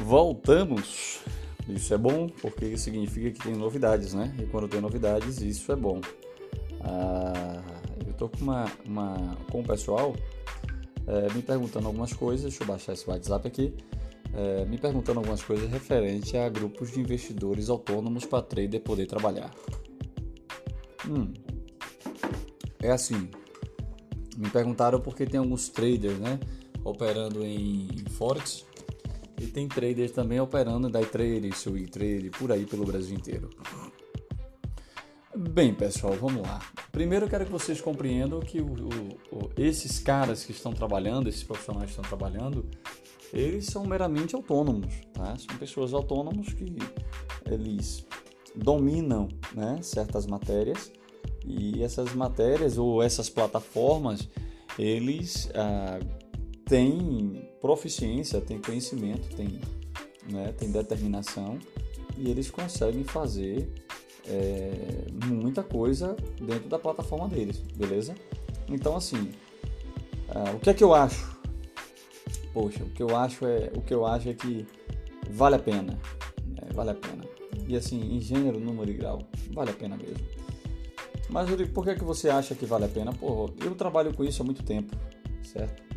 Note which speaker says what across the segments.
Speaker 1: Voltamos. Isso é bom porque significa que tem novidades, né? E quando tem novidades, isso é bom. Ah, eu tô com uma, uma com o pessoal é, me perguntando algumas coisas. Deixa eu baixar esse WhatsApp aqui. É, me perguntando algumas coisas referente a grupos de investidores autônomos para trader poder trabalhar. Hum, é assim. Me perguntaram porque tem alguns traders, né, operando em, em forex e tem traders também operando day trade, swing trade, por aí pelo Brasil inteiro. Bem, pessoal, vamos lá. Primeiro eu quero que vocês compreendam que o, o, o, esses caras que estão trabalhando, esses profissionais que estão trabalhando, eles são meramente autônomos, tá? São pessoas autônomos que eles dominam né, certas matérias e essas matérias ou essas plataformas, eles ah, têm proficiência, têm conhecimento, têm, né, têm determinação e eles conseguem fazer é, muita coisa dentro da plataforma deles, beleza? Então assim, ah, o que é que eu acho? poxa, o que eu acho é, o que eu acho é que vale a pena, né? vale a pena. E assim, em gênero, número e grau, vale a pena mesmo. Mas Rodrigo, por que, que você acha que vale a pena? Pô, eu trabalho com isso há muito tempo, certo?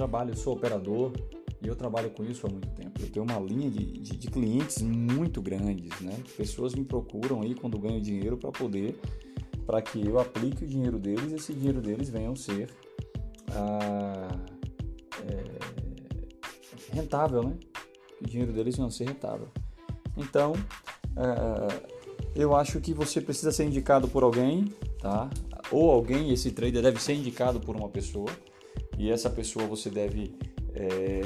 Speaker 1: Eu trabalho, sou operador e eu trabalho com isso há muito tempo. Eu tenho uma linha de, de, de clientes muito grandes, né? Pessoas me procuram aí quando ganho dinheiro para poder, para que eu aplique o dinheiro deles e esse dinheiro deles venham ser ah, é, rentável, né? O dinheiro deles não ser rentável. Então, é, eu acho que você precisa ser indicado por alguém, tá? Ou alguém, esse trader deve ser indicado por uma pessoa e essa pessoa você deve é,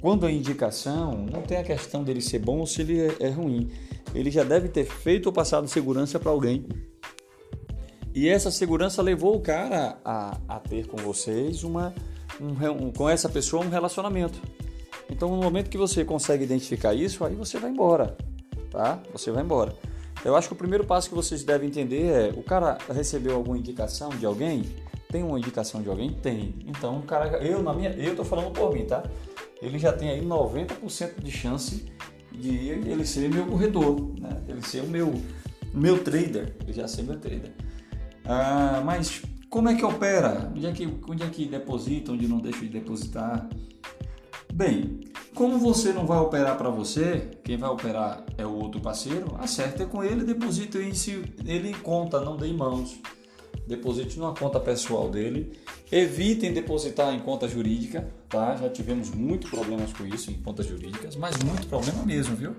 Speaker 1: quando a indicação, não tem a questão dele ser bom ou se ele é, é ruim. Ele já deve ter feito ou passado segurança para alguém. E essa segurança levou o cara a, a ter com vocês uma, um, com essa pessoa um relacionamento. Então, no momento que você consegue identificar isso, aí você vai embora, tá? Você vai embora. Eu acho que o primeiro passo que vocês devem entender é: o cara recebeu alguma indicação de alguém? Tem uma indicação de alguém? Tem. Então, cara, eu na minha, eu tô falando por mim, tá? Ele já tem aí 90% de chance de ele ser meu corredor, né? Ele ser o meu meu trader, ele já ser meu trader. Ah, mas como é que opera? Onde é que, onde é que deposita, onde não deixa de depositar? Bem, como você não vai operar para você, quem vai operar é o outro parceiro, acerta com ele, deposita ele em conta, não dê em mãos. Deposite numa conta pessoal dele. Evitem depositar em conta jurídica, tá? Já tivemos muitos problemas com isso em contas jurídicas, mas muito problema mesmo, viu?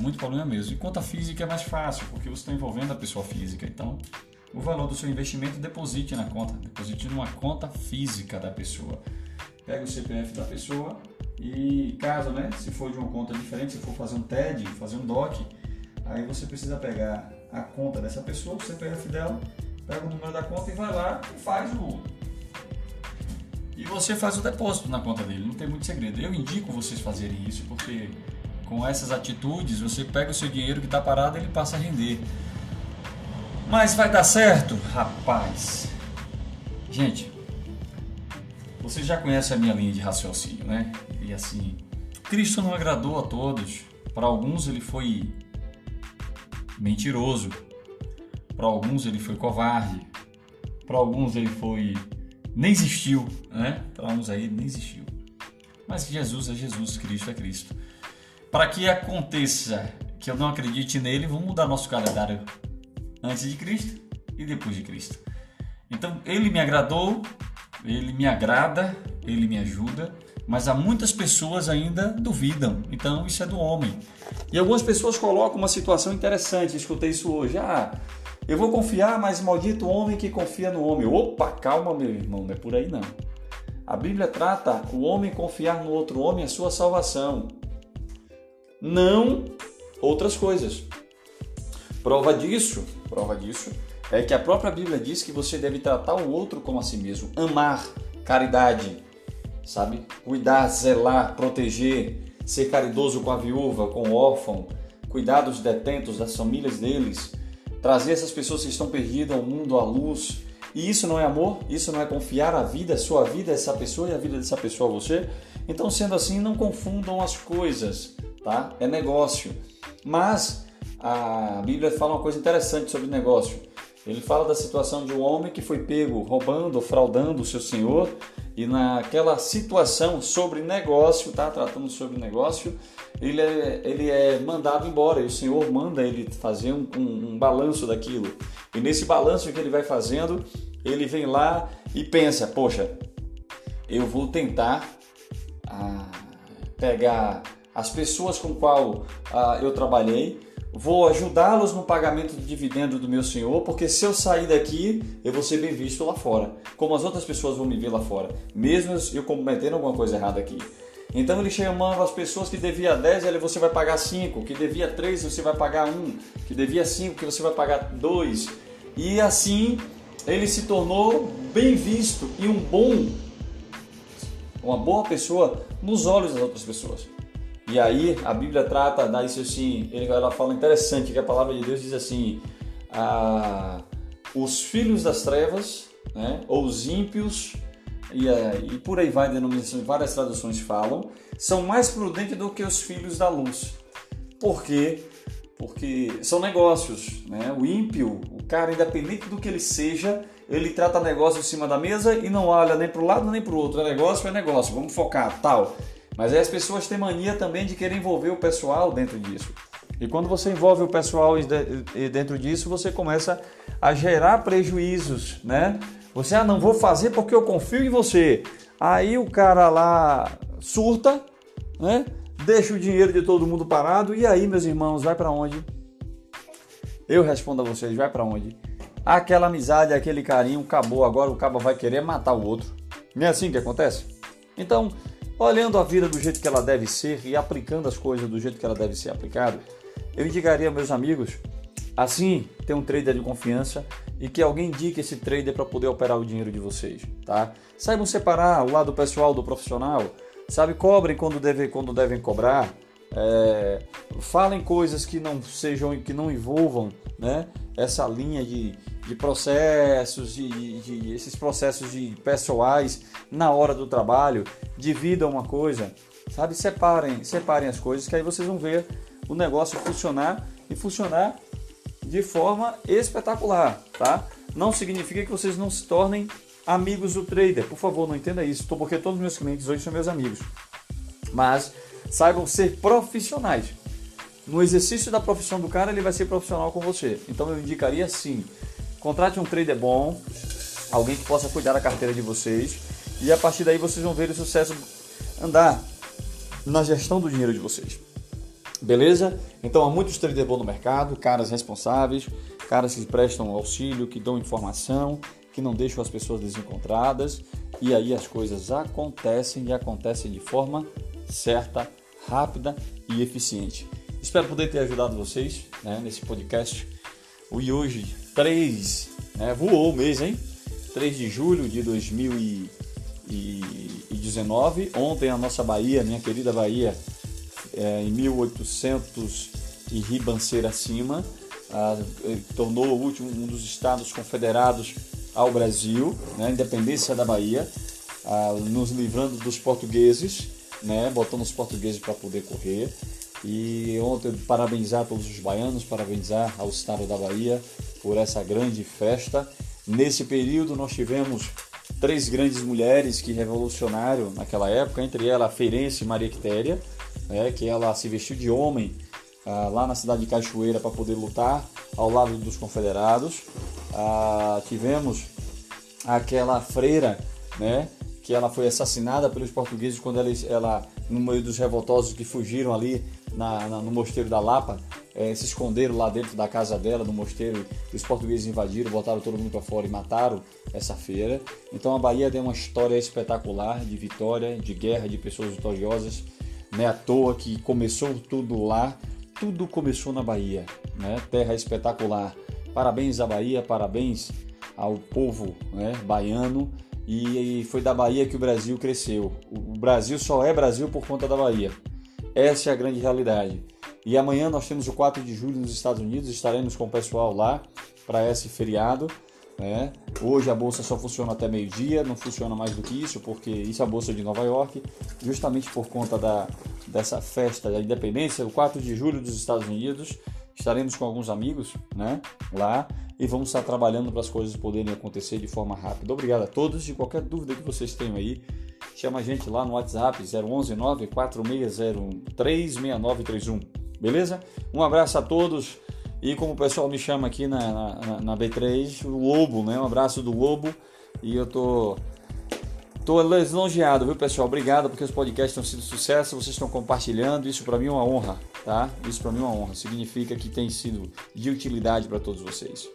Speaker 1: Muito problema mesmo. E conta física é mais fácil, porque você está envolvendo a pessoa física. Então, o valor do seu investimento, deposite na conta, deposite numa conta física da pessoa. Pega o CPF da pessoa e caso, né, se for de uma conta diferente, se for fazer um TED, fazer um DOC, aí você precisa pegar a conta dessa pessoa, o CPF dela, pega o número da conta e vai lá e faz o e você faz o depósito na conta dele, não tem muito segredo. Eu indico vocês fazerem isso porque com essas atitudes você pega o seu dinheiro que está parado e ele passa a render. Mas vai dar certo? Rapaz. Gente, você já conhece a minha linha de raciocínio, né? E assim, Cristo não agradou a todos. Para alguns ele foi mentiroso. Para alguns ele foi covarde. Para alguns ele foi nem existiu, né? Para uns aí nem existiu. Mas Jesus é Jesus, Cristo é Cristo. Para que aconteça que eu não acredite nele, vamos mudar nosso calendário antes de Cristo e depois de Cristo. Então, ele me agradou, ele me agrada, ele me ajuda, mas há muitas pessoas ainda duvidam. Então, isso é do homem. E algumas pessoas colocam uma situação interessante, escutei isso hoje. Ah, eu vou confiar, mas maldito homem que confia no homem. Opa, calma, meu irmão, não é por aí não. A Bíblia trata o homem confiar no outro homem a sua salvação, não outras coisas. Prova disso, prova disso é que a própria Bíblia diz que você deve tratar o outro como a si mesmo, amar, caridade, sabe? Cuidar, zelar, proteger, ser caridoso com a viúva, com o órfão, cuidar dos detentos, das famílias deles, trazer essas pessoas que estão perdidas ao mundo à luz E isso não é amor? Isso não é confiar a vida, a sua vida, essa pessoa e a vida dessa pessoa a você? Então, sendo assim, não confundam as coisas, tá? É negócio. Mas a Bíblia fala uma coisa interessante sobre negócio. Ele fala da situação de um homem que foi pego roubando, fraudando o seu senhor, e naquela situação sobre negócio, tá? Tratando sobre negócio, ele é, ele é mandado embora e o senhor manda ele fazer um, um, um balanço daquilo. E nesse balanço que ele vai fazendo, ele vem lá e pensa: poxa, eu vou tentar ah, pegar as pessoas com qual ah, eu trabalhei vou ajudá-los no pagamento do dividendo do meu senhor, porque se eu sair daqui, eu vou ser bem visto lá fora, como as outras pessoas vão me ver lá fora, mesmo eu cometendo alguma coisa errada aqui. Então ele chamava as pessoas que devia 10, ele você vai pagar 5, que devia 3, você vai pagar 1, que devia 5, que você vai pagar 2. E assim ele se tornou bem visto e um bom uma boa pessoa nos olhos das outras pessoas. E aí a Bíblia trata, dá isso assim, ela fala interessante que a palavra de Deus diz assim: ah, os filhos das trevas, né, ou os ímpios, e, eh, e por aí vai, denominações, várias traduções falam, são mais prudentes do que os filhos da luz. Por quê? Porque são negócios, né? O ímpio, o cara, independente do que ele seja, ele trata negócio em cima da mesa e não olha nem para o lado nem para o outro. É negócio, é negócio, vamos focar, tal. Mas aí as pessoas têm mania também de querer envolver o pessoal dentro disso. E quando você envolve o pessoal dentro disso, você começa a gerar prejuízos, né? Você, ah, não vou fazer porque eu confio em você. Aí o cara lá surta, né? Deixa o dinheiro de todo mundo parado. E aí, meus irmãos, vai para onde? Eu respondo a vocês, vai para onde? Aquela amizade, aquele carinho acabou. Agora o cabo vai querer matar o outro. Não é assim que acontece? Então, olhando a vida do jeito que ela deve ser e aplicando as coisas do jeito que ela deve ser aplicada, eu indicaria meus amigos, assim, ter um trader de confiança e que alguém indique esse trader para poder operar o dinheiro de vocês, tá? Saibam separar o lado pessoal do profissional, sabe? Cobrem quando devem, quando devem cobrar, é, falem coisas que não sejam, que não envolvam, né? Essa linha de, de processos, de, de, de, esses processos de pessoais na hora do trabalho, dividam uma coisa, sabe? Separem, separem as coisas, que aí vocês vão ver o negócio funcionar e funcionar de forma espetacular, tá? Não significa que vocês não se tornem amigos do trader. Por favor, não entenda isso, porque todos os meus clientes hoje são meus amigos. Mas saibam ser profissionais. No exercício da profissão do cara, ele vai ser profissional com você. Então eu indicaria sim Contrate um trader bom, alguém que possa cuidar da carteira de vocês e a partir daí vocês vão ver o sucesso andar na gestão do dinheiro de vocês. Beleza? Então há muitos traders bons no mercado, caras responsáveis, caras que prestam auxílio, que dão informação, que não deixam as pessoas desencontradas e aí as coisas acontecem e acontecem de forma certa, rápida e eficiente. Espero poder ter ajudado vocês né, nesse podcast. E hoje 3, né? voou o mês, hein? 3 de julho de 2019. Ontem a nossa Bahia, minha querida Bahia, é, em 1800 e ribanceira acima, a, tornou o último um dos estados confederados ao Brasil, né? independência da Bahia, nos livrando dos portugueses, né? botando os portugueses para poder correr. E ontem parabenizar todos os baianos, parabenizar ao estado da Bahia por essa grande festa. Nesse período nós tivemos três grandes mulheres que revolucionaram naquela época, entre elas a feirense Maria Quitéria, né, que ela se vestiu de homem ah, lá na cidade de Cachoeira para poder lutar ao lado dos confederados. Ah, tivemos aquela freira, né, que ela foi assassinada pelos portugueses quando ela, ela no meio dos revoltosos que fugiram ali na, na, no mosteiro da Lapa, é, se esconderam lá dentro da casa dela, no mosteiro, os portugueses invadiram, botaram todo mundo para fora e mataram essa feira. Então a Bahia tem uma história espetacular de vitória, de guerra, de pessoas vitoriosas. Não é à toa que começou tudo lá, tudo começou na Bahia, né? terra espetacular. Parabéns à Bahia, parabéns ao povo né, baiano. E foi da Bahia que o Brasil cresceu. O Brasil só é Brasil por conta da Bahia. Essa é a grande realidade. E amanhã nós temos o 4 de julho nos Estados Unidos, estaremos com o pessoal lá para esse feriado. Né? Hoje a bolsa só funciona até meio-dia, não funciona mais do que isso, porque isso é a bolsa de Nova York, justamente por conta da, dessa festa da independência, o 4 de julho dos Estados Unidos. Estaremos com alguns amigos né, lá e vamos estar trabalhando para as coisas poderem acontecer de forma rápida. Obrigado a todos. E qualquer dúvida que vocês tenham aí, chama a gente lá no WhatsApp 011 946036931. Beleza? Um abraço a todos. E como o pessoal me chama aqui na, na, na B3, o Lobo, né? Um abraço do Lobo. E eu tô Tô lisonjeado, viu, pessoal? Obrigado porque os podcasts estão sendo sucesso, vocês estão compartilhando. Isso para mim é uma honra, tá? Isso para mim é uma honra. Significa que tem sido de utilidade para todos vocês.